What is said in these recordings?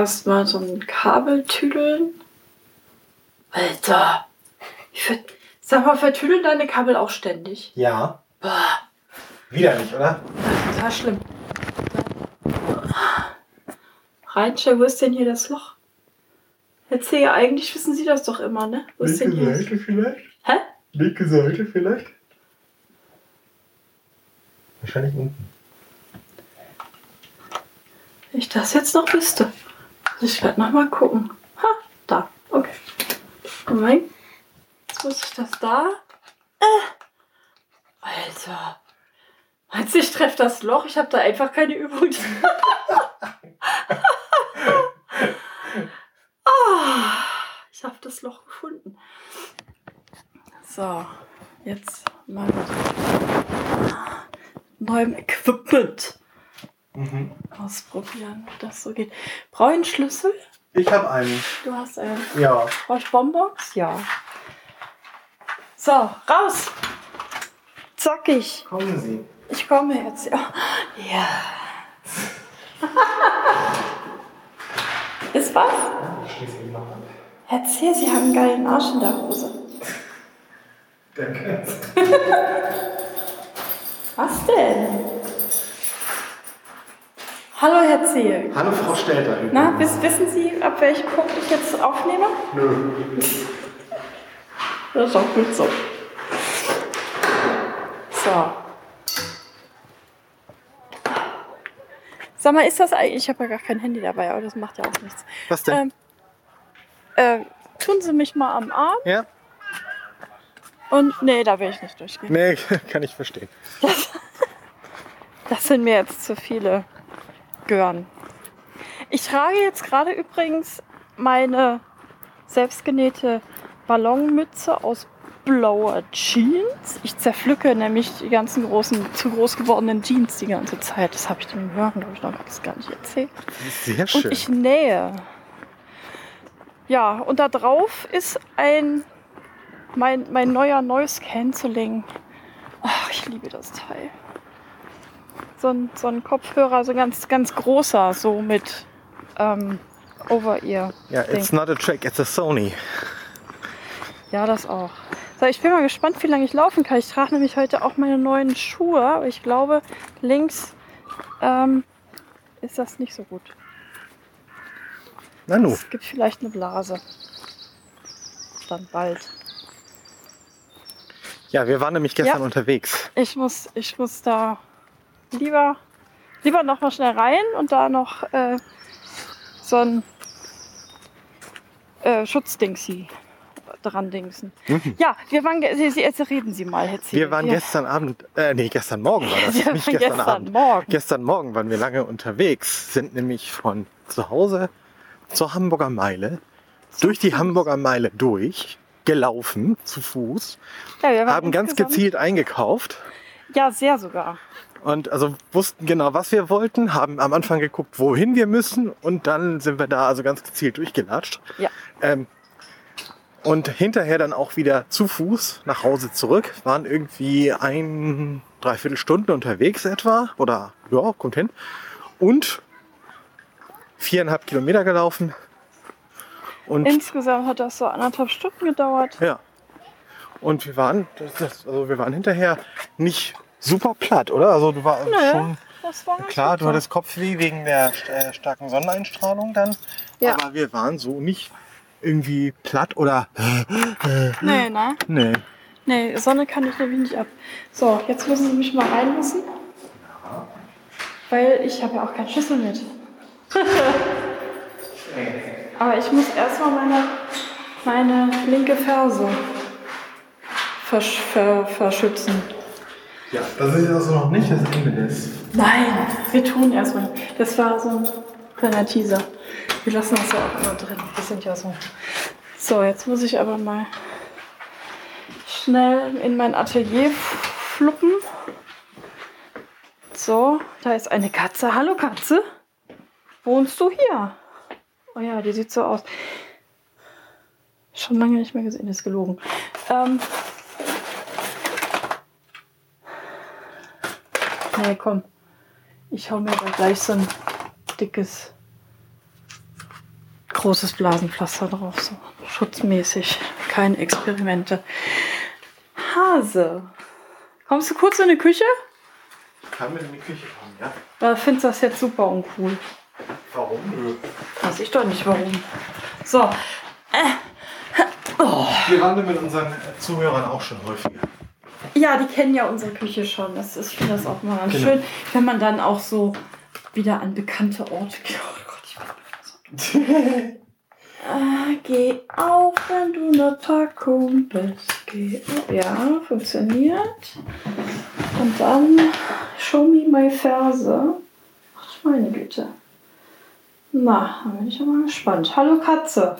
erstmal so ein Kabel tüdeln. Alter. Ich ver Sag mal, vertüdeln deine Kabel auch ständig? Ja. Boah, Widerlich, oder? das ist total schlimm. Reinstell, wo ist denn hier das Loch? Erzähl, eigentlich wissen Sie das doch immer, ne? Wo ist denn hier? das- vielleicht? Hä? Linke Seite vielleicht? Wahrscheinlich unten. Ich das jetzt noch wüsste. Ich werde noch mal gucken. Ha, da. Okay. Moment. Jetzt muss ich das da. Äh. Alter. Meinst du, ich treffe das Loch? Ich habe da einfach keine Übung. Ah, ich habe das Loch gefunden. So, jetzt mal mit neuem Equipment Mhm. ausprobieren, ob das so geht. Brauche ich einen Schlüssel? Ich habe einen. Du hast einen. Ja. Brauche ich Bonbons? Ja. So, raus! Zackig. Kommen Sie. Ich komme jetzt. Ja. ja. Ist was? Erzähl, Sie haben einen geilen Arsch in der Hose. Danke. Was denn? Hallo, Herr Zehl. Hallo Frau Stelter. Na, wiss, wissen Sie, ab welchem Punkt ich jetzt aufnehme? Nö. Das ist auch gut so. So. Sag mal, ist das eigentlich? Ich habe ja gar kein Handy dabei, aber das macht ja auch nichts. Was denn? Ähm, äh, tun Sie mich mal am Arm ja? und. Nee, da will ich nicht durchgehen. Nee, kann ich verstehen. Das sind mir jetzt zu viele Gören. Ich trage jetzt gerade übrigens meine selbstgenähte Ballonmütze aus blauer Jeans. Ich zerpflücke nämlich die ganzen großen, zu groß gewordenen Jeans die ganze Zeit. Das habe ich dem Hören, glaube ich, noch gar nicht erzählt. Sehr Und schön. ich nähe. Ja, und da drauf ist ein mein, mein neuer Noise Cancelling. Ach, ich liebe das Teil. So ein, so ein Kopfhörer, so ganz, ganz großer, so mit ähm, Over-Ear. ja, Ding. it's not a track, it's a Sony. Ja, das auch. So, ich bin mal gespannt, wie lange ich laufen kann. Ich trage nämlich heute auch meine neuen Schuhe, aber ich glaube, links ähm, ist das nicht so gut. Nanu. Es gibt vielleicht eine Blase. Dann bald. Ja, wir waren nämlich gestern Ja. unterwegs. Ich muss, ich muss da lieber, lieber noch mal schnell rein und da noch äh, so ein äh, Schutzdingsi dran dingsen. Ja, wir waren, Sie, Sie, jetzt reden Sie mal. Mhm. Wir waren gestern Abend, äh, nee, gestern Morgen war das. Ja, nicht gestern, gestern Abend. Morgen. Gestern Morgen waren wir lange unterwegs, sind nämlich von zu Hause zur Hamburger Meile, durch die Hamburger Meile durch, gelaufen, zu Fuß, Ja, wir waren haben ganz gezielt eingekauft Ja, sehr sogar. Und also wussten genau, was wir wollten, haben am Anfang geguckt, wohin wir müssen und dann sind wir da also ganz gezielt durchgelatscht. Ja. Ähm, und hinterher dann auch wieder zu Fuß nach Hause zurück. Waren irgendwie ein, dreiviertel Stunden unterwegs etwa. Oder ja, kommt hin. Und viereinhalb Kilometer gelaufen. Und Insgesamt hat das so anderthalb Stunden gedauert. ja. Und wir waren, das, also wir waren hinterher nicht super platt, oder? Also du warst Nö, schon war ganz klar, gut du hattest Kopfweh wegen der äh, starken Sonneneinstrahlung dann. Ja. Aber wir waren so nicht irgendwie platt oder Nee, ne? nee. Nee, Sonne kann ich nämlich nicht ab. So, jetzt müssen Sie mich mal reinlassen. Weil ich habe ja auch keinen Schlüssel mit. Aber ich muss erstmal meine, meine linke Ferse versch ver verschützen. Ja, das ist also noch nicht das Ende des. Nein, wir tun erstmal. Das war so ein kleiner Teaser. Wir lassen das ja auch immer drin. Wir sind ja so. So, jetzt muss ich aber mal schnell in mein Atelier fluppen. So, da ist eine Katze. Hallo Katze. Wohnst du hier? Oh ja, die sieht so aus. Schon lange nicht mehr gesehen, ist gelogen. Ähm, nee, komm. Ich hau mir da gleich so ein dickes großes Blasenpflaster drauf, so schutzmäßig. Keine Experimente. Hase. Kommst du kurz in die Küche? Kann mit in die Küche kommen, ja? Da findest du das jetzt super uncool. Warum? Nö. Weiß ich doch nicht warum. So. Wir waren mit unseren äh, Zuhörern auch schon häufiger. Ja, die kennen ja unsere Küche schon. Das ist, ich finde das auch mal ganz Genau. schön, wenn man dann auch so wieder an bekannte Orte geht. Oh Gott, ich bin so. Ah, geh auf, wenn du eine Packung bist. Geh auf. Ja, funktioniert. Und dann show me my Ferse. Ach, meine Güte. Na, da bin ich ja mal gespannt. Hallo Katze.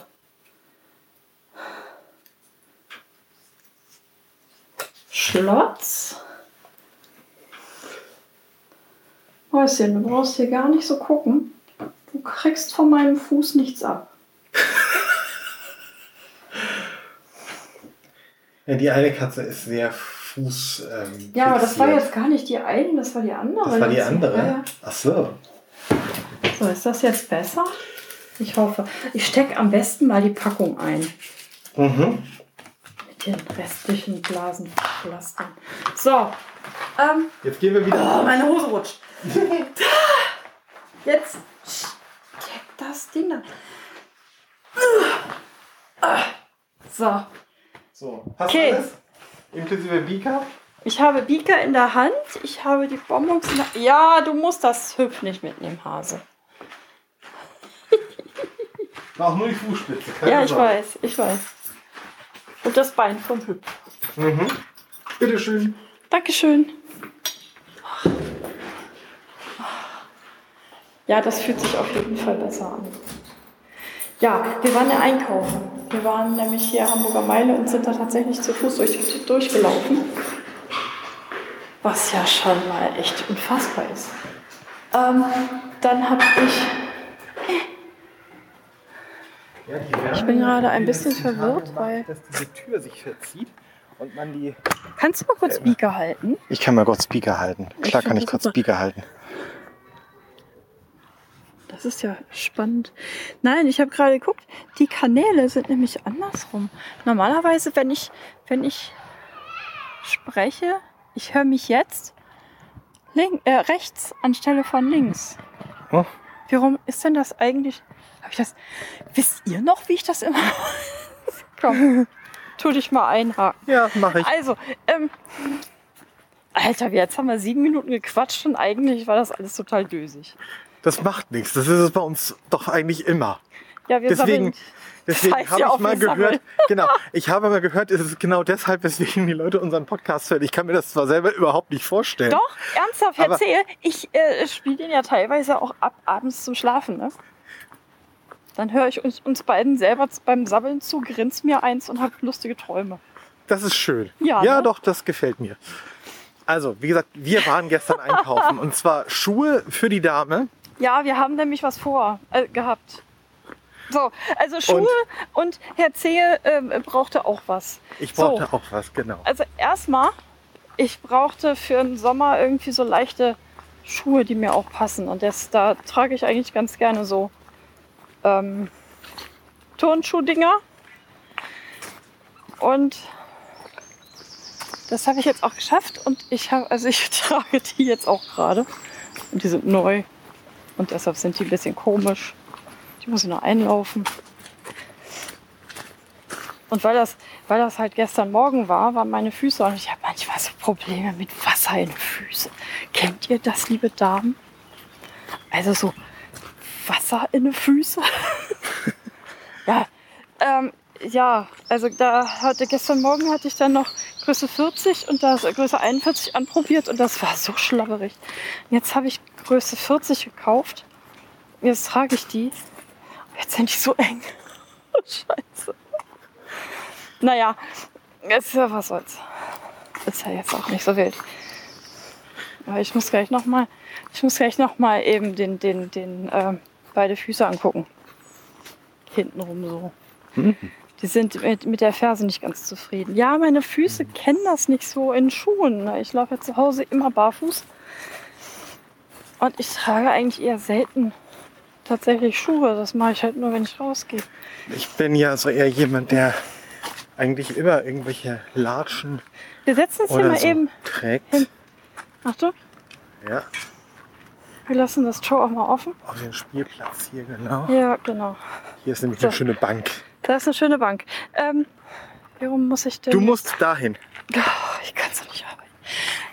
Schlotz. Häuschen, du brauchst hier gar nicht so gucken. Du kriegst von meinem Fuß nichts ab. Ja, die eine Katze ist sehr Fuß. Ähm, Ja, aber das war jetzt gar nicht die eine, das war die andere. Das war die andere? Ja, ja. Ach so. So, ist das jetzt besser? Ich hoffe. Ich stecke am besten mal die Packung ein. Mhm. Mit den restlichen Blasenpflastern. So. Ähm, Jetzt gehen wir wieder. oh, meine Hose rutscht. Jetzt steck das Ding da. So. So, hast Okay. du alles? Inklusive Beaker? Ich habe Beaker in der Hand. Ich habe die Bonbons in der Ja, du musst das Hüpf nicht mitnehmen, Hase. Auch nur die Fußspitze. keine Ja, ich Sorge. weiß, ich weiß. Und das Bein vom Hüpf. Mhm. Bitteschön. Dankeschön. Ja, das fühlt sich auf jeden Fall besser an. Ja, wir waren ja einkaufen. Wir waren nämlich hier Hamburger Meile und sind da tatsächlich zu Fuß durch, durchgelaufen. Was ja schon mal echt unfassbar ist. Ähm, dann habe ich Ich bin gerade ein bisschen verwirrt, weil- Dass diese Tür sich verzieht und man die. Kannst du mal kurz Beaker halten? Ich kann mal kurz Speaker halten. Klar Ich kann ich kurz super. Speaker halten. Das ist ja spannend. Nein, ich habe gerade geguckt, die Kanäle sind nämlich andersrum. Normalerweise, wenn ich, wenn ich spreche, ich höre mich jetzt link, äh, rechts anstelle von links. Oh. Warum ist denn das eigentlich? Ich das? Wisst ihr noch, wie ich das immer? Komm, tu dich mal einhaken. Ja, mache ich. Also, ähm, Alter, jetzt haben wir sieben Minuten gequatscht und eigentlich war das alles total dösig. Das macht nichts. Das ist es bei uns doch eigentlich immer. Ja, wir Deswegen, sammeln- deswegen heißt habe ja ich mal gehört, sammeln. genau, ich habe mal gehört, es ist genau deshalb, weswegen die Leute unseren Podcast hören. Ich kann mir das zwar selber überhaupt nicht vorstellen. Doch, ernsthaft, erzähl. Ich äh, spiele den ja teilweise auch ab abends zum Schlafen, ne? Dann höre ich uns, uns beiden selber beim Sabbeln zu, grins mir eins und habe lustige Träume. Das ist schön. Ja, ja ne? doch, das gefällt mir. Also, wie gesagt, wir waren gestern einkaufen und zwar Schuhe für die Dame. Ja, wir haben nämlich was vor äh, gehabt. So, also Schuhe und, Herr Zehe ähm, brauchte auch was. Ich So. brauchte auch was, genau. Also erstmal, ich brauchte für den Sommer irgendwie so leichte Schuhe, die mir auch passen. Und das, da trage ich eigentlich ganz gerne so ähm, Turnschuhdinger. Und das habe ich jetzt auch geschafft. Und ich habe, also ich trage die jetzt auch gerade. Und die sind neu. Und deshalb sind die ein bisschen komisch. Die muss ich noch einlaufen. Und weil das, weil das halt gestern Morgen war, waren meine Füße und ich habe manchmal so Probleme mit Wasser in den Füßen. Kennt ihr das, liebe Damen? Also so Wasser in den Füßen? ja, ähm, ja, also da hatte gestern Morgen hatte ich dann noch Größe 40 und das äh, Größe 41 anprobiert und das war so schlabberig. Jetzt habe ich Größe 40 gekauft. Jetzt trage ich die. Jetzt sind die so eng. Scheiße. Naja, jetzt, ja, was soll's. Ist ja jetzt auch nicht so wild. Aber ich muss gleich noch mal, ich muss gleich noch eben den, den, den, ähm, beide Füße angucken. Hintenrum so. Die sind mit, mit der Ferse nicht ganz zufrieden. Ja, meine Füße kennen das nicht so in Schuhen. Ich laufe ja zu Hause immer barfuß. Und ich trage eigentlich eher selten tatsächlich Schuhe. Das mache ich halt nur, wenn ich rausgehe. Ich bin ja so eher jemand, der eigentlich immer irgendwelche Latschen Wir setzen uns hier mal so eben. trägt. hin. Achtung, Ja, wir lassen das Tor auch mal offen. auf den Spielplatz hier, genau. Ja, genau. Hier ist nämlich So. eine schöne Bank. Da ist eine schöne Bank. Ähm, warum muss ich denn. Du musst dahin. Oh, ich kann so nicht arbeiten.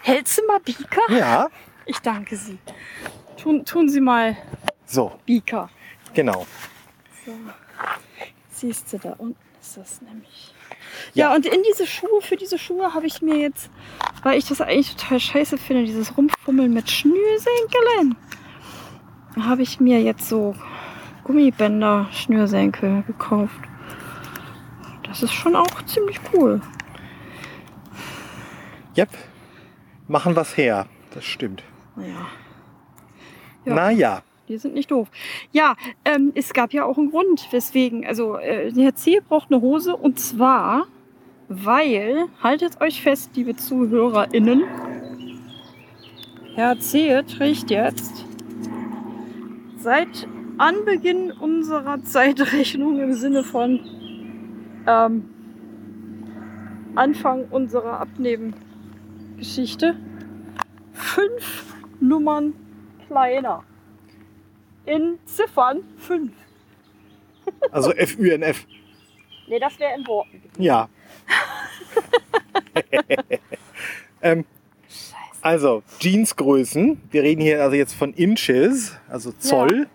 Hältst du mal Bieker? Ja, Ich danke Sie. Tun, tun Sie mal so, Bieker. genau. So. Siehst du, da unten ist das nämlich. Ja. Ja, und in diese Schuhe, für diese Schuhe habe ich mir jetzt, weil ich das eigentlich total scheiße finde, dieses Rumfummeln mit Schnürsenkeln, habe ich mir jetzt so Gummibänder, Schnürsenkel gekauft. Das ist schon auch ziemlich cool. Yep. Machen was her. Das stimmt. Naja. Ja. Naja. Die sind nicht doof. Ja, ähm, es gab ja auch einen Grund, weswegen. Also, äh, Herr Ziel braucht eine Hose und zwar, weil, haltet euch fest, liebe ZuhörerInnen, Herr Ziel trägt jetzt seit Anbeginn unserer Zeitrechnung im Sinne von ähm, Anfang unserer Abnehmen-Geschichte fünf Nummern kleiner in Ziffern 5. Also FÜNF. Nee, das wäre in Worten gewesen. Ja. ähm, also, Jeansgrößen. Wir reden hier also jetzt von Inches, also Zoll.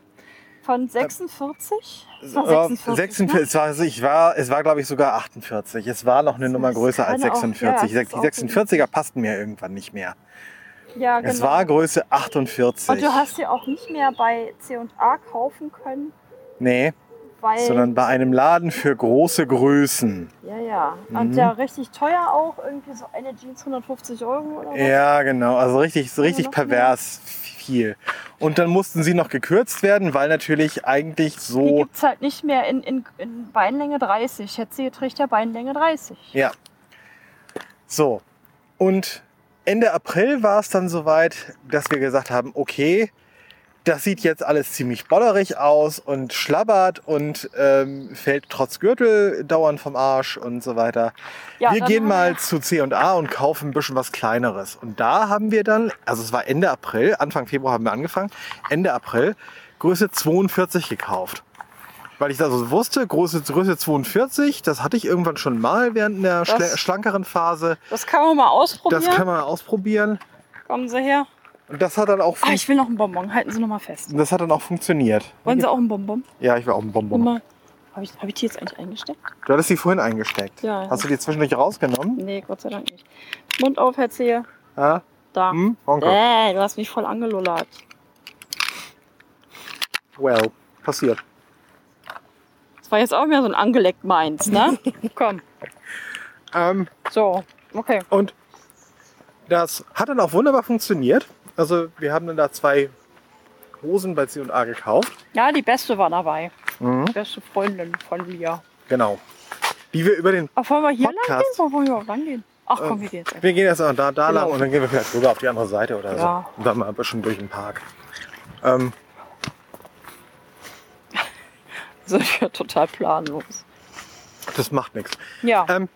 Von 46? Es war Ja, 46. 46 ne? es war, ich war, es war glaube ich sogar 48. Es war noch eine Das Nummer größer als kann auch- 46. ja, die ist auch 46er passten mir irgendwann nicht mehr. Ja, genau. Es war Größe 48. Und du hast sie auch nicht mehr bei C&A kaufen können, nee, weil... sondern bei einem Laden für große Größen. ja, ja. Mhm. Und ja, richtig teuer auch. Irgendwie so eine Jeans 150 Euro oder was? Ja, genau. Also richtig, so richtig noch mehr? pervers viel. Und dann mussten sie noch gekürzt werden, weil natürlich eigentlich Die so. gibt es halt nicht mehr in, in, in Beinlänge 30. Jetzt sie trägt ja Beinlänge 30. Ja. So. Und Ende April war es dann soweit, dass wir gesagt haben, okay, das sieht jetzt alles ziemlich bollerig aus und schlabbert und ähm, fällt trotz Gürtel dauernd vom Arsch und so weiter. Ja, wir gehen mal zu C&A und kaufen ein bisschen was Kleineres. Und da haben wir dann, also es war Ende April, Anfang Februar haben wir angefangen, Ende April Größe 42 gekauft. Weil ich also wusste, Größe, Größe 42, das hatte ich irgendwann schon mal während der Das- schlankeren Phase. Das kann man mal ausprobieren. Das kann man ausprobieren. Kommen Sie her. Und das hat dann auch, Ah, ich will noch einen Bonbon. Halten Sie noch mal fest. das hat dann auch funktioniert. Wollen Sie auch einen Bonbon? Ja, ich war auch ein Bonbon. Habe ich, hab ich die jetzt eigentlich eingesteckt? Du hattest die vorhin eingesteckt. Ja. Hast du die zwischendurch rausgenommen? Nee, Gott sei Dank nicht. Mund auf, Herr Zehe. Ja? Da. Hm? Äh, du hast mich voll angelullert. Well, passiert. Das war jetzt auch mehr so ein angeleckt meins, ne? Komm. Ähm, So, okay. Und das hat dann auch wunderbar funktioniert. Also wir haben dann da zwei Hosen bei C&A gekauft. Ja, die beste war dabei. Mhm. Die beste Freundin von mir. Genau. Die wir über den... Ach, wollen wir hier lang Podcast. gehen? Oder wollen wir auch lang gehen? Ach komm, wir gehen jetzt einfach. Wir gehen erst mal da, da lang Genau. und dann gehen wir vielleicht rüber auf die andere Seite oder Ja. so. Und dann mal ein bisschen durch den Park. Ähm, So, bin total planlos. das macht nichts. Ja, Ähm,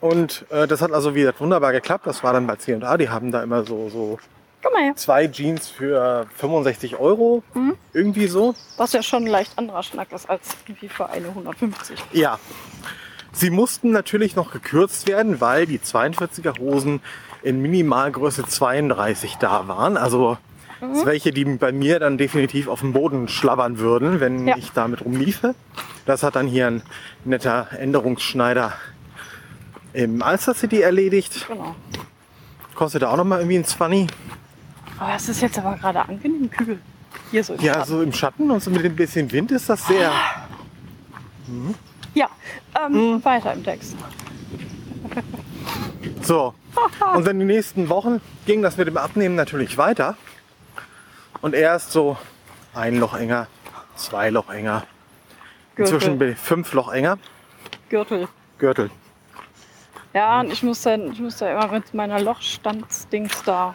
und äh, das hat also wieder wunderbar geklappt. Das war dann bei C&A. Die haben da immer so, so komm mal her. zwei Jeans für 65 Euro. Mhm. Irgendwie so. Was ja schon ein leicht anderer Schnack ist als irgendwie für eine 150. Ja. Sie mussten natürlich noch gekürzt werden, weil die 42er Hosen in Minimalgröße 32 da waren. Also Mhm. das welche, die bei mir dann definitiv auf dem Boden schlabbern würden, wenn Ja. ich damit rumliefe. Das hat dann hier ein netter Änderungsschneider im Alster City erledigt. Genau. Kostet auch noch mal irgendwie ein 20. Aber es ist jetzt aber gerade angenehm kühl. Hier so im Ja, Schatten. so im Schatten und so mit dem bisschen Wind ist das sehr. Ja, ähm, Mhm. weiter im Text. So. Und dann die nächsten Wochen ging das mit dem Abnehmen natürlich weiter. Und erst so ein Loch enger, zwei Loch enger, inzwischen bin ich fünf Loch enger. Gürtel. Gürtel. Ja, und ich muss dann, ich muss da immer mit meiner Lochstandsdings da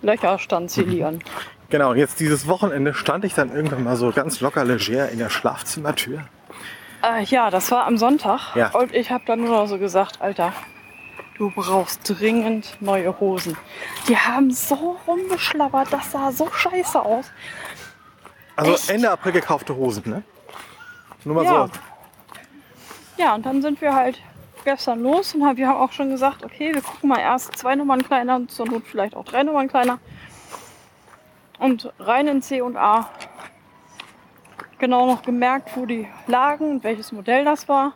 Löcher stanzilieren. Genau, und jetzt dieses Wochenende stand ich dann irgendwann mal so ganz locker leger in der Schlafzimmertür. Äh, ja, das war am Sonntag. Ja. Und ich habe dann nur noch so gesagt, Alter, du brauchst dringend neue Hosen. Die haben so rumgeschlabbert, das sah so scheiße aus. Also Echt? Ende April gekaufte Hosen, ne? Nur mal Ja. so. Ja, und dann sind wir halt gestern los und haben- wir haben auch schon gesagt, okay, wir gucken mal erst zwei Nummern kleiner und zur Not vielleicht auch drei Nummern kleiner. Und rein in C und A. Genau noch gemerkt, wo die lagen und welches Modell das war.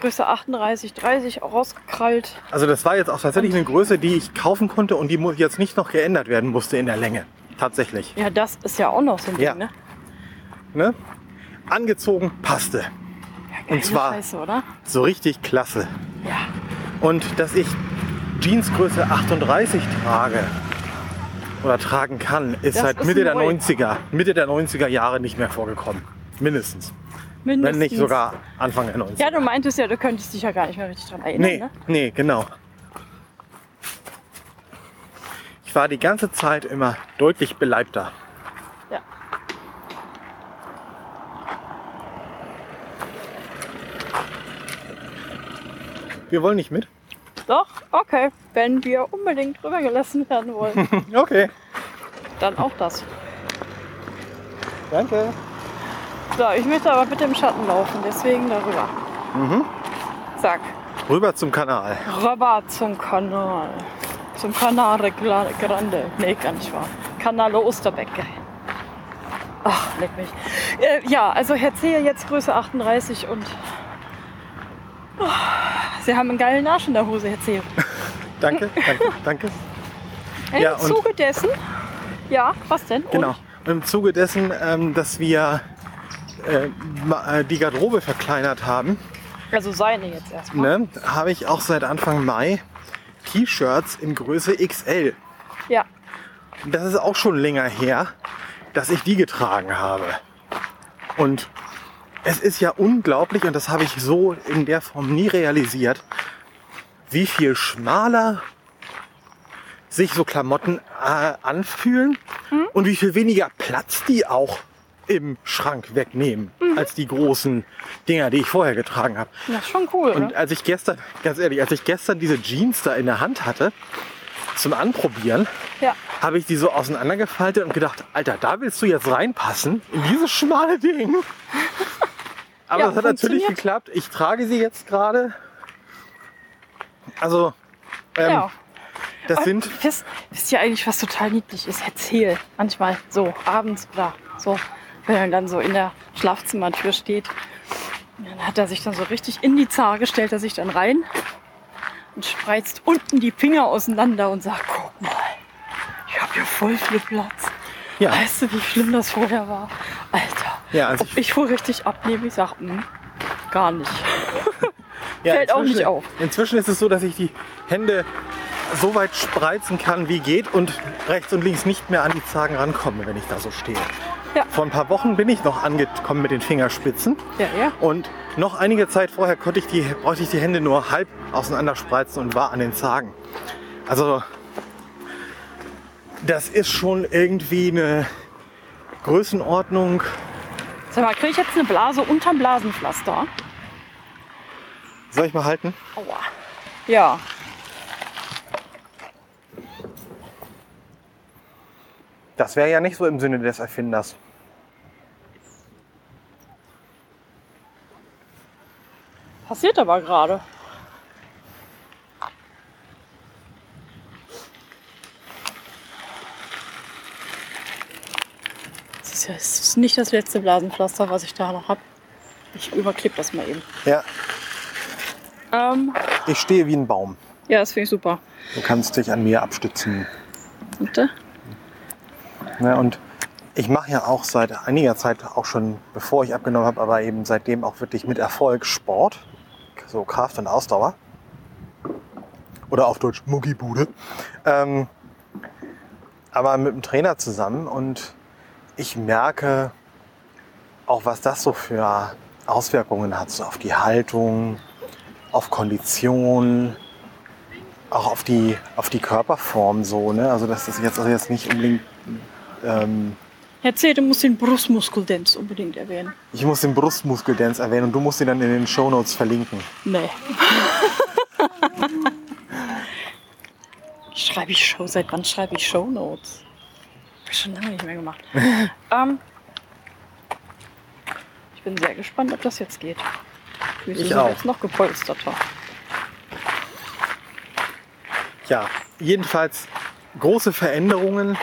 Größe 38, 30 auch rausgekrallt. Also das war jetzt auch tatsächlich eine Größe, die ich kaufen konnte und die jetzt nicht noch geändert werden musste in der Länge. Tatsächlich. Ja, das ist ja auch noch so ein Ja. Ding, ne? Ne? Angezogen, passte. Geile zwar- Scheiße? So richtig klasse. Ja. Und dass ich Jeansgröße 38 trage oder tragen kann, ist Das seit ist Mitte der neu. 90er, Mitte der 90er Jahre nicht mehr vorgekommen. Mindestens. Mindestens. Wenn nicht sogar Anfang der 90er. Ja, du meintest ja, du könntest dich ja gar nicht mehr richtig dran erinnern, Nee, ne? nee, genau. Ich war die ganze Zeit immer deutlich beleibter. Ja. Wir wollen nicht mit? Doch, okay. Wenn wir unbedingt drüber gelassen werden wollen, Okay. dann auch das. Danke. So, ich möchte aber bitte im Schatten laufen, deswegen darüber. Mhm. Zack. Rüber zum Kanal. Rüber zum Kanal. Zum Canare Grande. Nee, gar nicht wahr. Kanale Osterbecke. Ach, leck mich. Äh, ja, also Herr Zehe jetzt Größe 38 und. Oh, Sie haben einen geilen Arsch in der Hose, Herr Zehe. Danke, danke, danke. Im Ja, Zuge dessen. Ja, was denn? Genau. Und Im Zuge dessen, ähm, dass wir äh, äh, die Garderobe verkleinert haben, also seine jetzt erstmal. ne, habe ich auch seit Anfang Mai T-Shirts in Größe XL. Ja. Und Das ist auch schon länger her, dass ich die getragen habe. Und es ist ja unglaublich, und das habe ich so in der Form nie realisiert, wie viel schmaler sich so Klamotten äh, anfühlen und wie viel weniger Platz die auch im Schrank wegnehmen als die großen Dinger, die ich vorher getragen habe. Das ist schon cool, Und oder? als ich gestern, ganz ehrlich, als ich gestern diese Jeans da in der Hand hatte zum Anprobieren, Ja. habe ich die so auseinandergefaltet und gedacht, Alter, da willst du jetzt reinpassen in dieses schmale Ding. Aber Ja, das hat natürlich geklappt. Ich trage sie jetzt gerade. Also, ähm, ja. das Und sind, Wisst, wisst ihr eigentlich, was total niedlich ist? Erzähl. Manchmal so abends oder so, wenn er dann so in der Schlafzimmertür steht. Dann hat er sich dann so richtig in die Zare, stellt er sich dann rein und spreizt unten die Finger auseinander und sagt, guck mal, ich habe hier voll viel Platz. ja, Weißt du, wie schlimm das vorher war? Alter. Ja, also Ob ich wohl richtig abnehme? Ich sag, "Mm, gar nicht. ja, fällt auch nicht auf. Inzwischen ist es so, dass ich die Hände so weit spreizen kann, wie geht und rechts und links nicht mehr an die Zagen rankomme, wenn ich da so stehe. Ja. Vor ein paar Wochen bin ich noch angekommen mit den Fingerspitzen. Ja, ja. Und noch einige Zeit vorher konnte ich die, brauchte ich die Hände nur halb auseinander spreizen und war an den Zagen. Also das ist schon irgendwie eine Größenordnung. Sag mal, kriege ich jetzt eine Blase unterm Blasenpflaster? Soll ich mal halten? Aua. Ja. Das wäre ja nicht so im Sinne des Erfinders. Passiert aber gerade. Das ist ja das ist nicht das letzte Blasenpflaster, was ich da noch habe. Ich überklebe das mal eben. Ja, Ähm, ich stehe wie ein Baum. ja, das finde ich super. Du kannst dich an mir abstützen. Warte. Ja, und ich mache ja auch seit einiger Zeit, auch schon bevor ich abgenommen habe, aber eben seitdem auch wirklich mit Erfolg Sport. So Kraft und Ausdauer. Oder auf Deutsch Muggibude. Ähm, aber mit dem Trainer zusammen und ich merke auch, was das so für Auswirkungen hat, so auf die Haltung, auf Kondition, auch auf die, auf die Körperform so. Ne? Also das ist jetzt, also jetzt nicht unbedingt ähm, Herr C., du musst den Brustmuskeldance unbedingt erwähnen. ich muss den Brustmuskeldance erwähnen und du musst ihn dann in den Shownotes verlinken. Nee. schreibe ich Show? Seit wann schreibe ich Shownotes? Hab ich schon lange nicht mehr gemacht. ähm, ich bin sehr gespannt, ob das jetzt geht. Füße Ich auch. jetzt noch gepolsterter. Ja, jedenfalls große Veränderungen.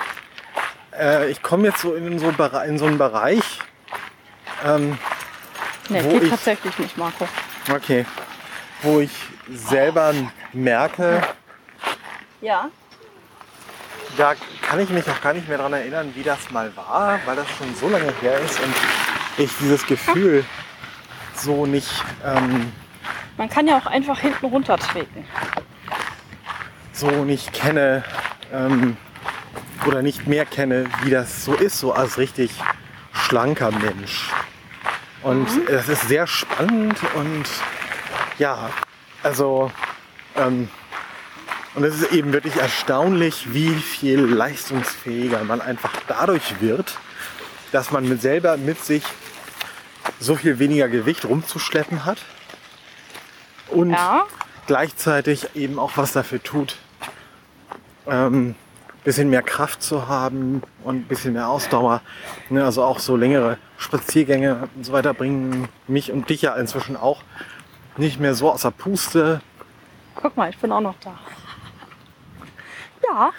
Äh, ich komme jetzt so in so, in so einen Bereich. Ähm, Nee, Wo geht ich- tatsächlich nicht, Marco. okay, wo ich selber merke, Ja. da kann ich mich auch gar nicht mehr daran erinnern, wie das mal war, weil das schon so lange her ist und ich dieses Gefühl so nicht ähm, Man kann ja auch einfach hinten runtertreten. so nicht kenne ähm, oder nicht mehr kenne, wie das so ist, so als richtig schlanker Mensch. Und das ist sehr spannend und ja, also ähm, und es ist eben wirklich erstaunlich, wie viel leistungsfähiger man einfach dadurch wird, dass man mit selber mit sich so viel weniger Gewicht rumzuschleppen hat und Ja. gleichzeitig eben auch was dafür tut, ähm, bisschen mehr Kraft zu haben und ein bisschen mehr Ausdauer. Ne, also auch so längere Spaziergänge und so weiter bringen mich und dich ja inzwischen auch nicht mehr so außer Puste. Guck mal, ich bin auch noch da. Ja,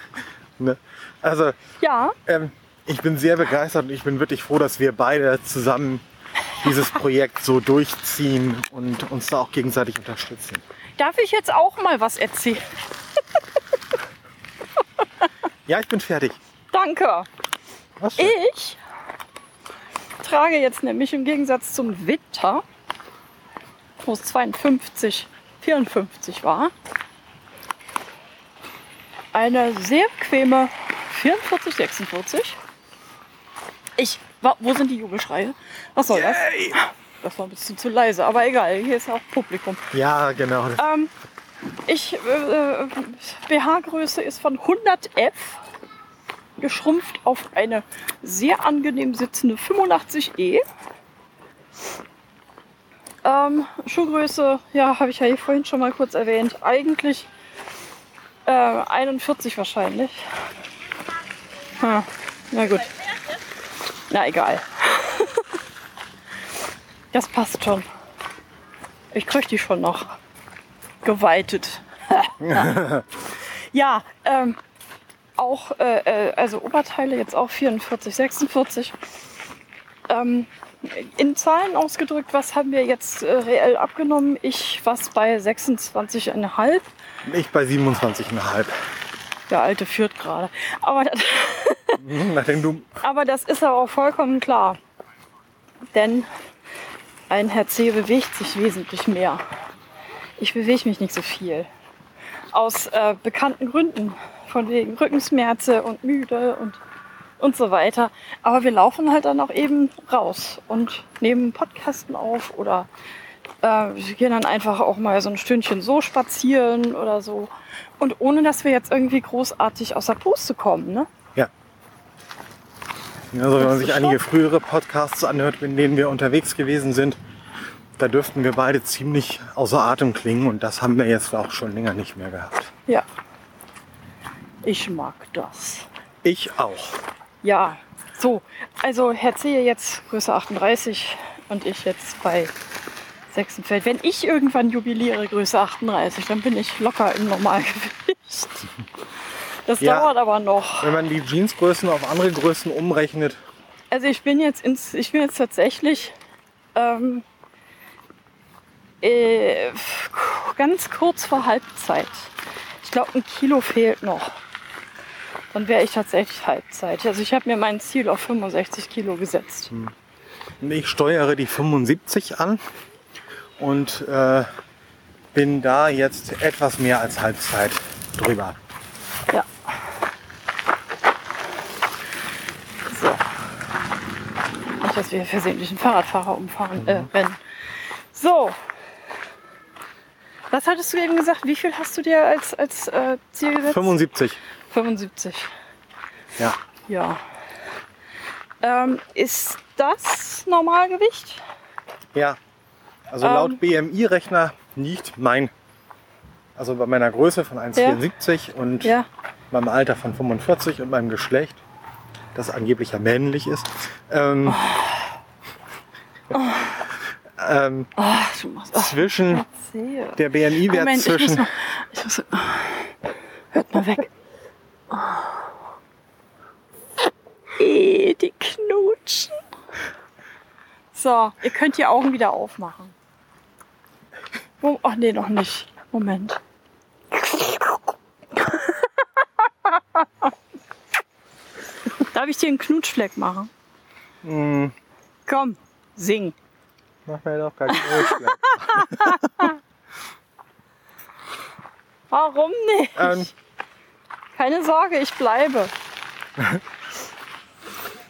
Ne? Also ja. ähm, ich bin sehr begeistert und ich bin wirklich froh, dass wir beide zusammen dieses Projekt so durchziehen und uns da auch gegenseitig unterstützen. Darf ich jetzt auch mal was erzählen? Ja, ich bin fertig. Danke. Was. Ich trage jetzt nämlich im Gegensatz zum Winter, wo es 52, 54 war, eine sehr bequeme 44, 46. Ich, wo sind die Jubelschreie? Was soll das? Das war ein bisschen zu leise, aber egal, hier ist ja auch Publikum. Ja, genau. Ähm, ich, äh, BH-Größe ist von 100F geschrumpft auf eine sehr angenehm sitzende 85E. Ähm, Schuhgröße, ja, habe ich ja hier vorhin schon mal kurz erwähnt. Eigentlich äh, 41 wahrscheinlich. Hm, na gut. Na egal. das passt schon. Ich krieg die schon noch geweitet. ja, ähm, auch, äh, äh, also Oberteile jetzt auch 44, 46. Ähm, in Zahlen ausgedrückt, was haben wir jetzt äh, reell abgenommen? Ich was bei 26,5. Ich bei 27,5. Der alte führt gerade. Aber, das- Mhm, aber das ist aber auch vollkommen klar. Denn ein Herr C bewegt sich wesentlich mehr. Ich bewege mich nicht so viel. Aus äh, bekannten Gründen. Von wegen Rückenschmerze und müde und, und so weiter. Aber wir laufen halt dann auch eben raus und nehmen Podcasten auf oder äh, gehen dann einfach auch mal so ein Stündchen so spazieren oder so. Und ohne dass wir jetzt irgendwie großartig aus der Puste kommen. Ne? Ja. Also wenn man sich einige frühere Podcasts anhört, in denen wir unterwegs gewesen sind, da dürften wir beide ziemlich außer Atem klingen und das haben wir jetzt auch schon länger nicht mehr gehabt. Ja. Ich mag das. Ich auch. Ja, so. Also Herr C. jetzt Größe 38 und ich jetzt bei 46. Wenn ich irgendwann jubiliere Größe 38, dann bin ich locker im Normalgewicht. Das Ja. dauert aber noch. Wenn man die Jeansgrößen auf andere Größen umrechnet, Also ich bin jetzt ins, ich bin jetzt tatsächlich ähm, äh, ganz kurz vor Halbzeit. Ich glaube, ein Kilo fehlt noch. Dann wäre ich tatsächlich Halbzeit. Also ich habe mir mein Ziel auf 65 Kilo gesetzt. ich steuere die 75 an und äh, bin da jetzt etwas mehr als Halbzeit drüber. Ja. So. Nicht, dass wir versehentlich einen Fahrradfahrer umfahren, äh, rennen. So. Was hattest du eben gesagt? Wie viel hast du dir als, als äh, Ziel gesetzt? 75. 75. Ja. Ja. Ähm, ist das Normalgewicht? Ja. Also Ähm. laut BMI-Rechner liegt mein, also bei meiner Größe von 1,74 und Ja. meinem Alter von 45 und meinem Geschlecht, das angeblich ja männlich ist, ähm, ähm, Oh, machst oh, zwischen Erzähl. der BMI-Wert Moment, ich muss zwischen mal, ich muss, hört mal weg. Oh. Eh, die knutschen. So, ihr könnt die Augen wieder aufmachen. Oh, ach nee, noch nicht. Moment. Darf ich dir einen Knutschfleck machen? Hm, Komm, sing. Mach mir doch gar keinen Warum nicht? ähm, Keine Sorge, ich bleibe. Das,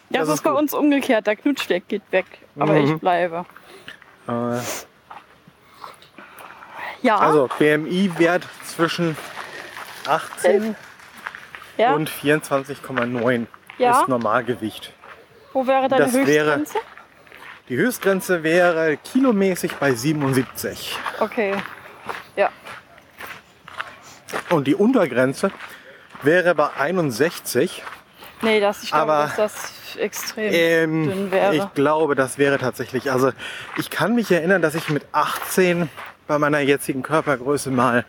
Das ist ist bei uns umgekehrt. Der Knutschfleck geht weg, aber Mhm. ich bleibe. äh, Ja, also BMI-Wert zwischen 18 ja. und 24,9 Ja. ist Normalgewicht. wo wäre deine das wäre- Höchstgrenze? Die Höchstgrenze wäre kilomäßig bei 77. Okay, ja. Und die Untergrenze wäre bei 61. Nee, das, ich glaube, Aber, dass das extrem Ähm, dünn wäre. ich glaube, das wäre tatsächlich. Also ich kann mich erinnern, dass ich mit 18 bei meiner jetzigen Körpergröße mal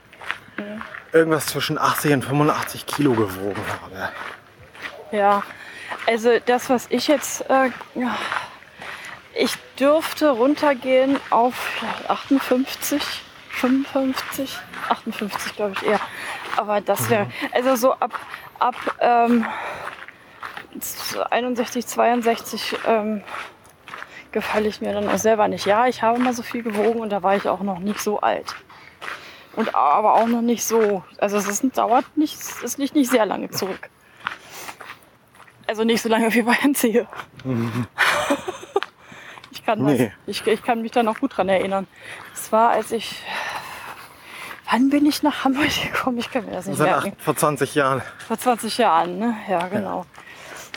irgendwas zwischen 80 und 85 Kilo gewogen habe. Ja, also das, was ich jetzt, äh, ja, ich dürfte runtergehen auf vielleicht 58, 55, 58 glaube ich eher. Aber das wäre, also so ab, ab ähm, 61, 62 ähm, gefalle ich mir dann auch selber nicht. Ja, ich habe mal so viel gewogen und da war ich auch noch nicht so alt. Und aber auch noch nicht so, also es ist, dauert nicht, es liegt nicht sehr lange zurück. Also nicht so lange wie bei Enzehe. ich, kann das, Nee. ich, ich kann mich da noch gut dran erinnern. Es war, als ich. Wann bin ich nach Hamburg gekommen? Ich kann mir das nicht Seit merken. acht, vor 20 Jahren. Vor 20 Jahren, ne? Ja, genau.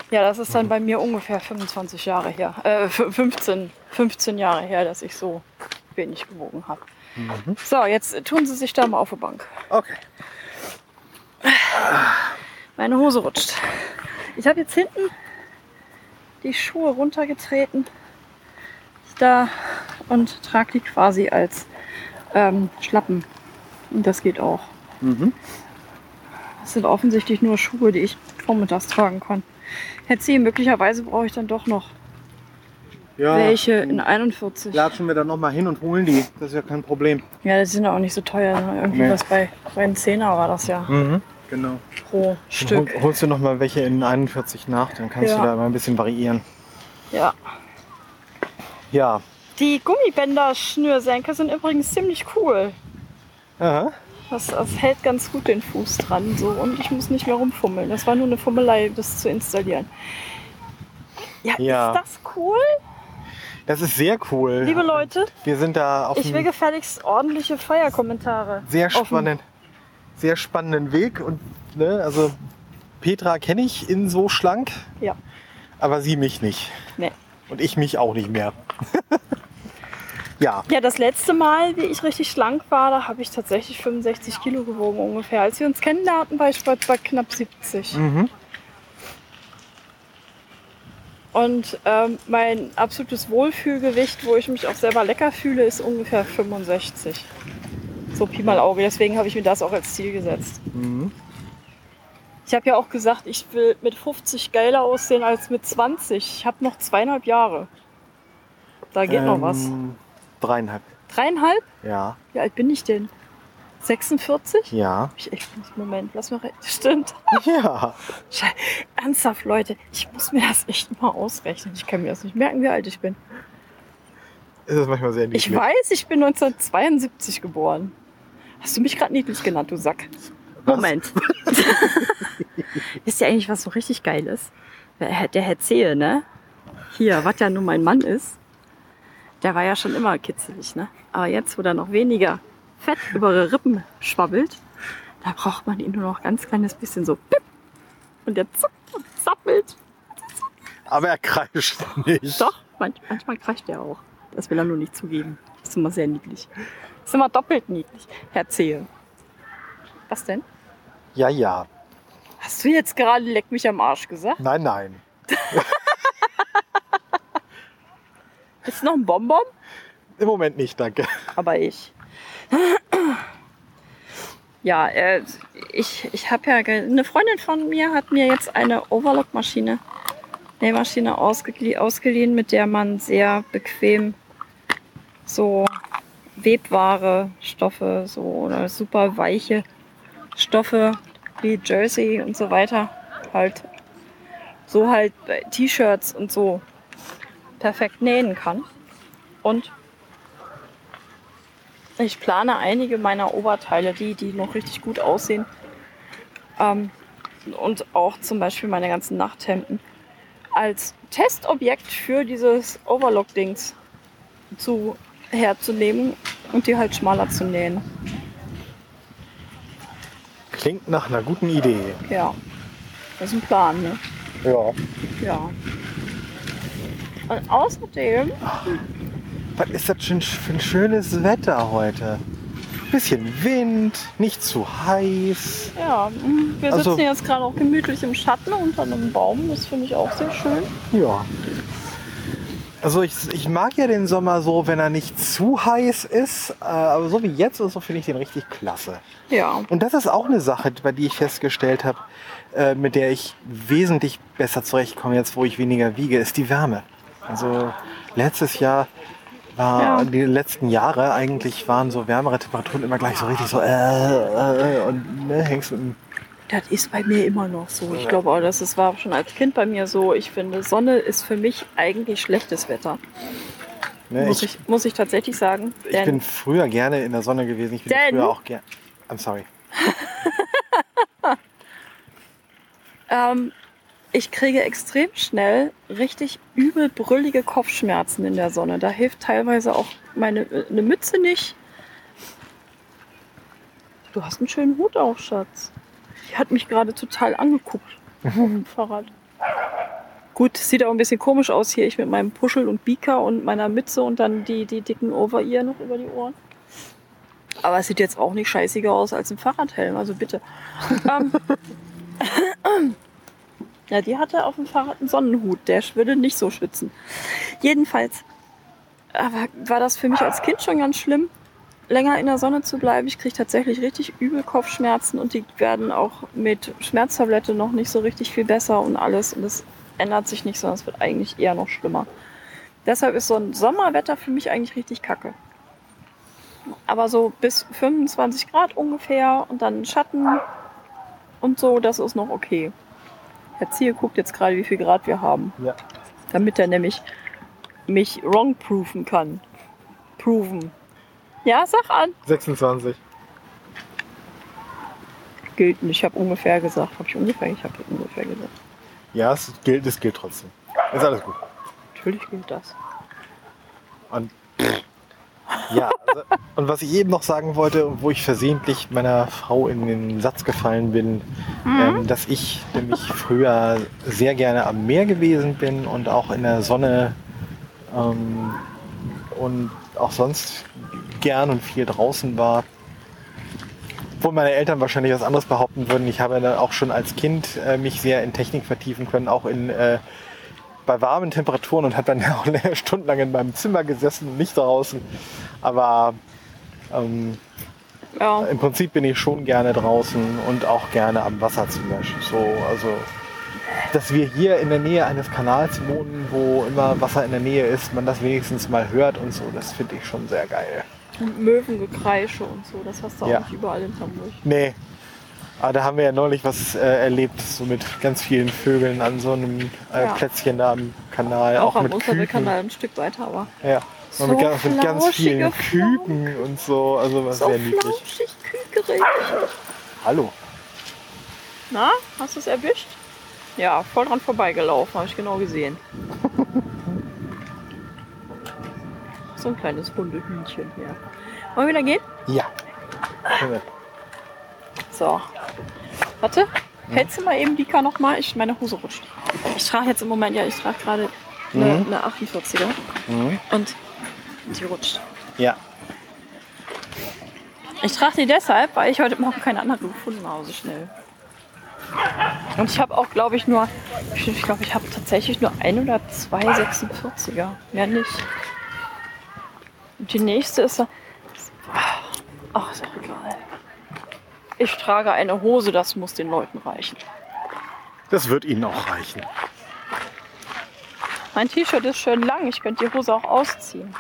Ja, das ist dann bei mir ungefähr 25 Jahre her. Äh, f- 15, 15 Jahre her, dass ich so wenig gewogen habe. So, jetzt tun Sie sich da mal auf die Bank. Okay. Meine Hose rutscht. Ich habe jetzt hinten die Schuhe runtergetreten. Da und trage die quasi als ähm, Schlappen. Und das geht auch. Mhm. Das sind offensichtlich nur Schuhe, die ich vormittags tragen kann. Hätte sie, möglicherweise brauche ich dann doch noch Ja, welche in 41. latschen wir dann nochmal hin und holen die. Das ist ja kein Problem. Ja, die sind auch nicht so teuer. Ne? Irgendwie Nee. was bei, bei einem Zehner war das ja Mhm. Genau. pro Stück. Hol, holst du nochmal welche in 41 nach, dann kannst Ja. du da mal ein bisschen variieren. Ja. Ja. Die Gummibänder-Schnürsenkel sind übrigens ziemlich cool. Aha. Das, das hält ganz gut den Fuß dran so und ich muss nicht mehr rumfummeln. Das war nur eine Fummelei, das zu installieren. Ja, Ja. ist das cool? Das ist sehr cool. Liebe Leute, wir sind da auf ich will gefälligst ordentliche Feierkommentare. sehr spannenden, sehr spannenden Weg. Und ne, also Petra kenne ich in so schlank, Ja, aber sie mich nicht. nee. Und ich mich auch nicht mehr. ja. Ja, das letzte Mal, wie ich richtig schlank war, da habe ich tatsächlich 65 Kilo gewogen ungefähr. Als wir uns kennenlernten, war ich bei, bei knapp 70. Mhm. Und ähm, mein absolutes Wohlfühlgewicht, wo ich mich auch selber lecker fühle, ist ungefähr 65. So Pi mal Auge. Deswegen habe ich mir das auch als Ziel gesetzt. Mhm. Ich habe ja auch gesagt, ich will mit 50 geiler aussehen als mit 20. Ich habe noch zweieinhalb Jahre. Da geht noch was. Ähm, Dreieinhalb. Dreieinhalb? Ja. Wie alt bin ich denn? 46? Ja. Ich echt nicht. Moment, lass mal rein. Stimmt. Ja. Ernsthaft, Leute, ich muss mir das echt mal ausrechnen. Ich kann mir das nicht merken, wie alt ich bin. Ist manchmal sehr niedlich. Ich weiß, ich bin 1972 geboren. Hast du mich gerade niedlich genannt, du Sack? Was? Moment. Wisst ihr eigentlich, was so richtig geil ist? Der Herr- Zehe, ne? Hier, was ja nun mein Mann ist, der war ja schon immer kitzelig, ne? Aber jetzt, wo da noch weniger Fett über die Rippen schwabbelt, da braucht man ihn nur noch ganz kleines bisschen so. pipp. Und der zuckt und zappelt. Aber er kreischt nicht. Doch, manch, manchmal kreischt er auch. Das will er nur nicht zugeben. Das ist immer sehr niedlich. Das ist immer doppelt niedlich. Herr Zehe. Was denn? Ja, ja. Hast du jetzt gerade leck mich am Arsch gesagt? Nein, nein. Ist noch ein Bonbon? Im Moment nicht, danke. Aber ich. Ja, äh, ich, ich habe ja, eine Freundin von mir hat mir jetzt eine Overlock-Maschine, Nähmaschine ausge, ausgeliehen, mit der man sehr bequem so Webware, Stoffe, so oder super weiche Stoffe wie Jersey und so weiter halt so halt T-Shirts und so perfekt nähen kann. Und ich plane einige meiner Oberteile, die, die noch richtig gut aussehen. Ähm, und auch zum Beispiel meine ganzen Nachthemden als Testobjekt für dieses Overlock-Dings zu, herzunehmen und die halt schmaler zu nähen. Klingt nach einer guten Idee. Ja, das ist ein Plan, ne? Ja. Ja. Und außerdem, Was ist das für ein schönes Wetter heute? Bisschen Wind, nicht zu heiß. ja, mm, wir sitzen Also- jetzt gerade auch gemütlich im Schatten unter einem Baum. Das finde ich auch sehr schön. Ja. Also ich, ich mag ja den Sommer so, wenn er nicht zu heiß ist. äh, Aber so wie jetzt und so finde ich den richtig klasse. Ja, Und das ist auch eine Sache, bei die ich festgestellt habe, äh, mit der ich wesentlich besser zurechtkomme, jetzt wo ich weniger wiege, ist die Wärme. Also letztes Jahr war, Ja. die letzten Jahre eigentlich waren so wärmere Temperaturen immer gleich so richtig so, äh, äh, und ne, hängst mit dem Das ist bei mir immer noch so. Ich glaube auch, dass es war schon als Kind bei mir so. Ich finde, Sonne ist für mich eigentlich schlechtes Wetter. ne, muss, ich, ich, muss ich tatsächlich sagen. ich bin früher gerne in der Sonne gewesen. Ich bin Denn- früher auch gerne. I'm sorry. ähm, ich kriege extrem schnell richtig übel brüllige Kopfschmerzen in der Sonne. Da hilft teilweise auch meine eine Mütze nicht. Du hast einen schönen Hut auf, Schatz. Die hat mich gerade total angeguckt. auf dem Fahrrad. Gut, sieht auch ein bisschen komisch aus hier. Ich mit meinem Puschel und Beaker und meiner Mütze und dann die, die dicken Over-Ear noch über die Ohren. Aber es sieht jetzt auch nicht scheißiger aus als ein Fahrradhelm, also bitte. ähm, ja, die hatte auf dem Fahrrad einen Sonnenhut, der würde nicht so schwitzen. Jedenfalls aber war das für mich als Kind schon ganz schlimm, länger in der Sonne zu bleiben. Ich kriege tatsächlich richtig übel Kopfschmerzen und die werden auch mit Schmerztablette noch nicht so richtig viel besser und alles. Und es ändert sich nicht, sondern es wird eigentlich eher noch schlimmer. Deshalb ist so ein Sommerwetter für mich eigentlich richtig kacke. Aber so bis 25 Grad ungefähr und dann Schatten und so, das ist noch okay. Herr Ziel guckt jetzt gerade, wie viel Grad wir haben. Ja. Damit er nämlich mich wrong-proofen kann. Proven. Ja, sag an. 26. Gilt nicht. Ich habe ungefähr gesagt. Habe ich ungefähr? Ich habe ungefähr gesagt. Ja, es gilt, es gilt trotzdem. Ist alles gut. Natürlich gilt das. Und ja, also, und was ich eben noch sagen wollte, wo ich versehentlich meiner Frau in den Satz gefallen bin, ähm, dass ich nämlich früher sehr gerne am Meer gewesen bin und auch in der Sonne ähm, und auch sonst gern und viel draußen war. Obwohl meine Eltern wahrscheinlich was anderes behaupten würden. Ich habe dann auch schon als Kind äh, mich sehr in Technik vertiefen können, auch in äh, bei warmen Temperaturen und habe dann auch stundenlang in meinem Zimmer gesessen und nicht draußen. Aber ähm, Ja. im Prinzip bin ich schon gerne draußen und auch gerne am Wasser zum Beispiel. So, also, dass wir hier in der Nähe eines Kanals wohnen, wo immer Wasser in der Nähe ist, man das wenigstens mal hört und so, das finde ich schon sehr geil. Möwengekreische und so. Das hast du Ja. auch nicht überall in Hamburg. Nee. Aber da haben wir ja neulich was äh, erlebt, so mit ganz vielen Vögeln an so einem äh, Ja. Plätzchen da am Kanal. Auch, am mit Küken. Unterkanal ein Stück weiter, aber Ja. So mit, ganz- mit ganz vielen Küken und so. Also was so sehr niedlich. flauschig, kükerig. Hallo. Na, hast du es erwischt? Ja, voll dran vorbeigelaufen, habe ich genau gesehen. So ein kleines Hundehühnchen hier. Wollen wir wieder gehen? Ja. So. Warte, hältst du mal eben die K noch mal? Ich, meine Hose rutscht. Ich trage jetzt im Moment, ja, ich trage gerade eine, eine 48er und die rutscht. Ja. Ich trage die deshalb, weil ich heute Morgen keine andere gefunden habe, so schnell. Und ich habe auch, glaube ich, nur, ich glaube, ich habe tatsächlich nur ein oder zwei 46er. Mehr nicht. Die nächste ist, ach, ist auch egal. Ich trage eine Hose, das muss den Leuten reichen. Das wird Ihnen auch reichen. Mein T-Shirt ist schön lang, ich könnte die Hose auch ausziehen.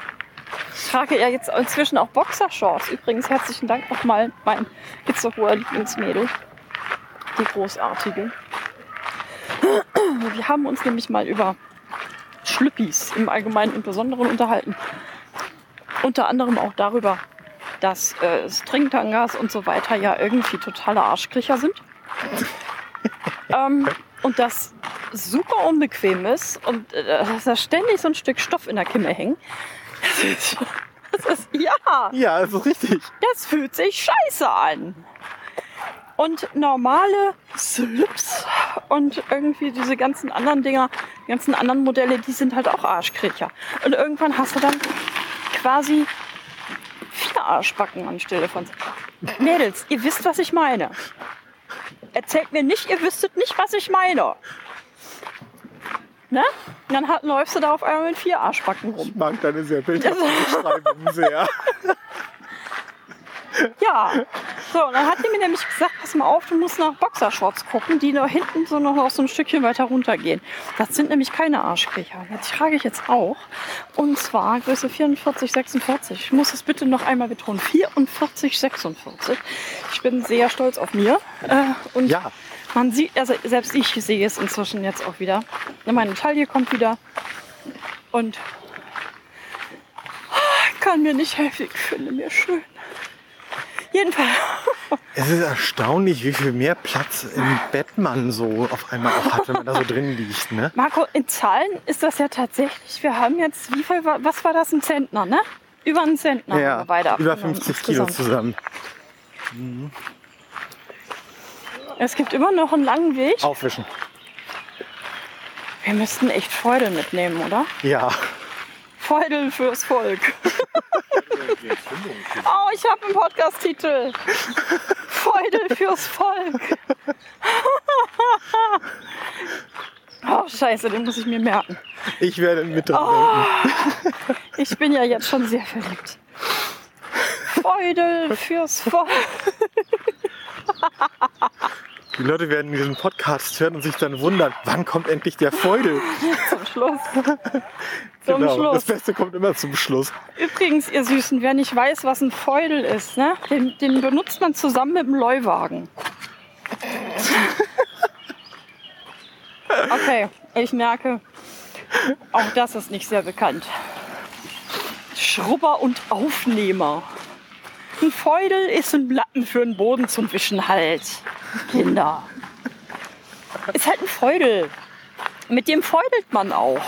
Ich trage ja jetzt inzwischen auch Boxershorts. Übrigens herzlichen Dank nochmal mein Hitzehoher Lieblingsmädel. Die großartige. Wir haben uns nämlich mal über Schlüppis im Allgemeinen und Besonderen unterhalten. Unter anderem auch darüber, dass äh, Stringtangas und so weiter ja irgendwie totale Arschkriecher sind. ähm, und das super unbequem ist und äh, dass da ständig so ein Stück Stoff in der Kimme hängt. Das ist, das ist, ja, Ja, das ist richtig. das fühlt sich scheiße an. Und normale Slips und irgendwie diese ganzen anderen Dinger, die ganzen anderen Modelle, die sind halt auch Arschkriecher. Und irgendwann hast du dann quasi vier Arschbacken anstelle von. Mädels, ihr wisst, was ich meine. Erzählt mir nicht, ihr wüsstet nicht, was ich meine. Ne? Und dann hat, läufst du da auf einmal mit vier Arschbacken rum. Ich mag deine sehr bildhafte Beschreibung sehr. Ja. So, und dann hat die mir nämlich gesagt, pass mal auf, du musst nach Boxershorts gucken, die da hinten so noch so ein Stückchen weiter runtergehen. Das sind nämlich keine Arschkriecher. Jetzt trage ich jetzt auch. Und zwar Größe 44, 46. Ich muss es bitte noch einmal betonen. 44, 46. Ich bin sehr stolz auf mir. Äh, und Ja. man sieht, also selbst ich sehe es inzwischen jetzt auch wieder. Meine Taille kommt wieder. Und kann mir nicht helfen. Ich finde mir schön. Jedenfalls. Es ist erstaunlich, wie viel mehr Platz im Bett man so auf einmal auch hat, wenn man da so drin liegt. Ne? Marco, in Zahlen ist das ja tatsächlich, wir haben jetzt, wie viel, war- was war das, ein Zentner, ne? Über einen Zentner haben Ja, wir beide über abgenommen 50 Kilo zusammen. Es gibt immer noch einen langen Weg. Aufwischen. Wir müssten echt Freude mitnehmen, oder? Ja. Feudel fürs Volk. oh, ich habe einen Podcast-Titel. Feudel fürs Volk. oh, scheiße, den muss ich mir merken. Ich werde mit dran Oh. Ich bin ja jetzt schon sehr verliebt. Feudel fürs Volk. Die Leute werden diesen Podcast hören und sich dann wundern, wann kommt endlich der Feudel? Zum Schluss. Zum Genau, Schluss. das Beste kommt immer zum Schluss. Übrigens, ihr Süßen, wer nicht weiß, was ein Feudel ist, ne? den, den benutzt man zusammen mit dem Leuwagen. Okay, ich merke, auch das ist nicht sehr bekannt. Schrubber und Aufnehmer. Ein Feudel ist ein Lappen für den Boden zum Wischen halt. Kinder. Ist halt ein Feudel. Mit dem feudelt man auch.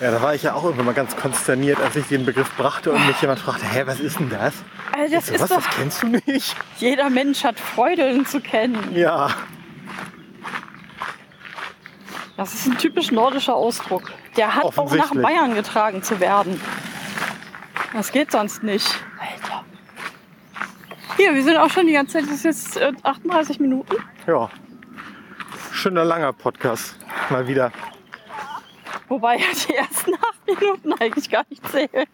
Ja, da war ich ja auch irgendwann mal ganz konsterniert, als ich den Begriff brachte und mich jemand fragte, hä, was ist denn das? Also das so, ist was, doch, das kennst du nicht? jeder Mensch hat Freudeln zu kennen. Ja, Das ist ein typisch nordischer Ausdruck. Der hat auch nach. Bayern getragen zu werden. Das geht sonst nicht. Alter. Hier, wir sind auch schon die ganze Zeit, das ist jetzt äh, 38 Minuten. ja. Schöner langer Podcast. Mal wieder. Wobei ja die ersten acht Minuten eigentlich gar nicht zählen.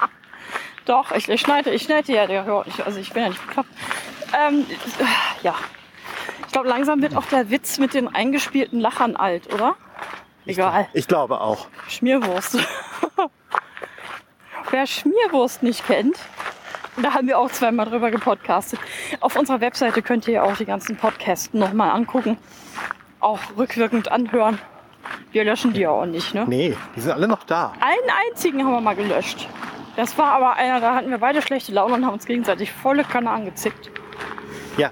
Doch, ich, ich schneide, ich schneide ja. Also ich bin ja nicht bekloppt. Ähm, äh, ja. Ich glaube, langsam wird auch der Witz mit den eingespielten Lachern alt, oder? Egal. Ich glaube auch. Schmierwurst. Wer Schmierwurst nicht kennt, da haben wir auch zweimal drüber gepodcastet. Auf unserer Webseite könnt ihr auch die ganzen Podcasts nochmal angucken. Auch rückwirkend anhören. Wir löschen die ja auch nicht, ne? Nee, die sind alle noch da. Einen einzigen haben wir mal gelöscht. Das war aber einer, da hatten wir beide schlechte Laune und haben uns gegenseitig volle Kanne angezickt. Ja.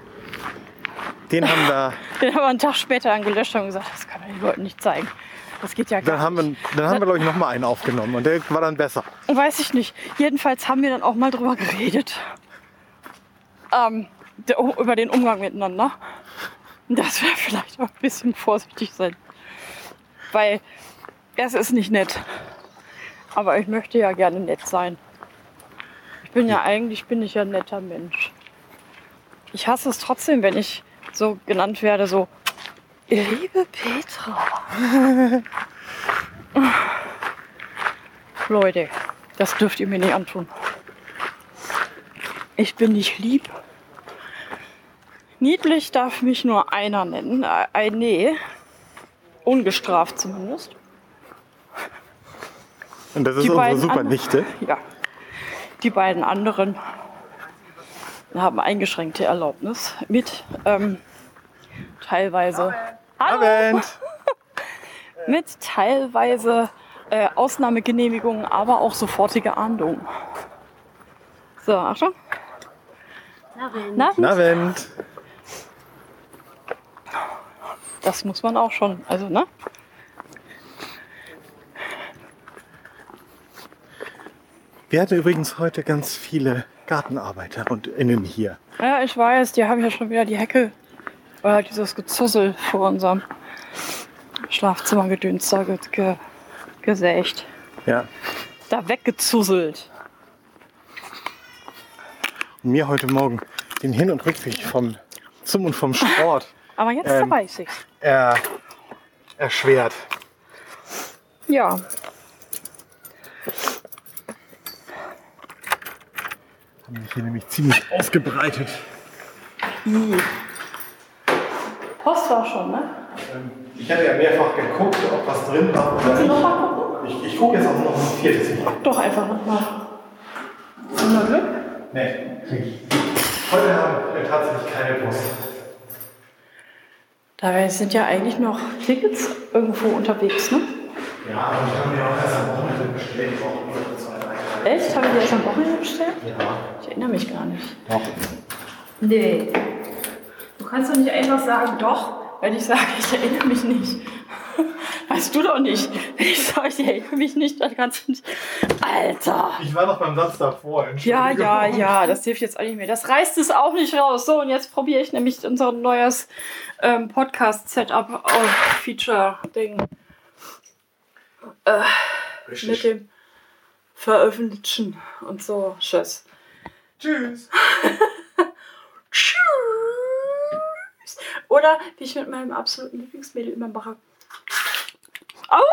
Den haben wir, Den haben wir einen Tag später dann gelöscht und gesagt, das kann man den Leuten nicht zeigen. Das geht ja gar dann haben wir, nicht. dann haben wir glaube ich noch mal einen aufgenommen und der war dann besser. Weiß ich nicht. Jedenfalls haben wir dann auch mal drüber geredet. Ähm, der, über den Umgang miteinander. Dass wir vielleicht auch ein bisschen vorsichtig sein Weil es ist nicht nett. Aber ich möchte ja gerne nett sein. Ich bin ja eigentlich bin ich ja ein netter Mensch. Ich hasse es trotzdem, wenn ich so genannt werde, so liebe Petra. Leute, das dürft ihr mir nicht antun. Ich bin nicht lieb. Niedlich darf mich nur einer nennen. Äh, Ein Nee. Ungestraft zumindest. Und das ist Die unsere beiden super Nichte. Ja. Die beiden anderen haben eingeschränkte Erlaubnis mit ähm, teilweise Abend! mit teilweise äh, Ausnahmegenehmigungen, aber auch sofortige Ahndung. So, Achtung. Na, Abend! das muss man auch schon. Also, ne? Wir hatten übrigens heute ganz viele Gartenarbeiter und innen hier. Ja, ich weiß, die haben ja schon wieder die Hecke oder dieses Gezussel vor unserem Schlafzimmergedöns da ge ge gesägt. Ja. Da weggezusselt. Und mir heute Morgen den Hin- und Rückweg vom zum und vom Sport Aber jetzt Ähm. weiß ich's. er, erschwert. Ja. Haben mich hier nämlich ziemlich ausgebreitet. Post war schon, ne? Ich hatte ja mehrfach geguckt, ob was drin war oder du nicht. noch mal gucken? Ich, ich gucke jetzt auch noch ein viertes Mal. Doch einfach noch mal. Haben wir Glück? Nee. Heute haben wir tatsächlich keine Post. Dabei sind ja eigentlich noch Tickets irgendwo unterwegs, ne? Ja, aber ich habe mir auch erst am Wochenende bestellt. Echt? Haben wir die erst am Wochenende bestellt? Ja. Ich erinnere mich gar nicht. Doch. Nee. Du kannst doch nicht einfach sagen, doch, wenn ich sage, ich erinnere mich nicht. Weißt du doch nicht. Wenn ich sage, ich erinnere mich nicht, dann kannst du nicht. Alter! Ich war noch beim Satz davor. Ja, ja, ja, das hilft jetzt auch nicht mehr. Das reißt es auch nicht raus. So, und jetzt probiere ich nämlich unser neues ähm, Podcast-Setup auf Feature-Ding mit dem Veröffentlichen und so. Tschüss. Tschüss. Tschüss. Oder wie ich mit meinem absoluten Lieblingsmädel immer mache. Au!